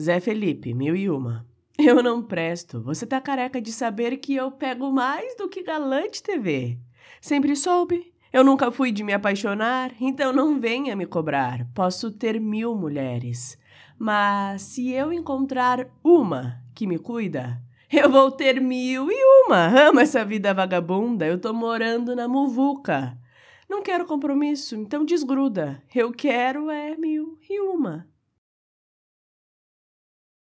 Zé Felipe, mil e uma. Eu não presto. Você tá careca de saber que eu pego mais do que galante TV. Sempre soube. Eu nunca fui de me apaixonar, então não venha me cobrar. Posso ter mil mulheres. Mas se eu encontrar uma que me cuida, eu vou ter mil e uma. Amo essa vida vagabunda. Eu tô morando na muvuca. Não quero compromisso, então desgruda. Eu quero é mil e uma.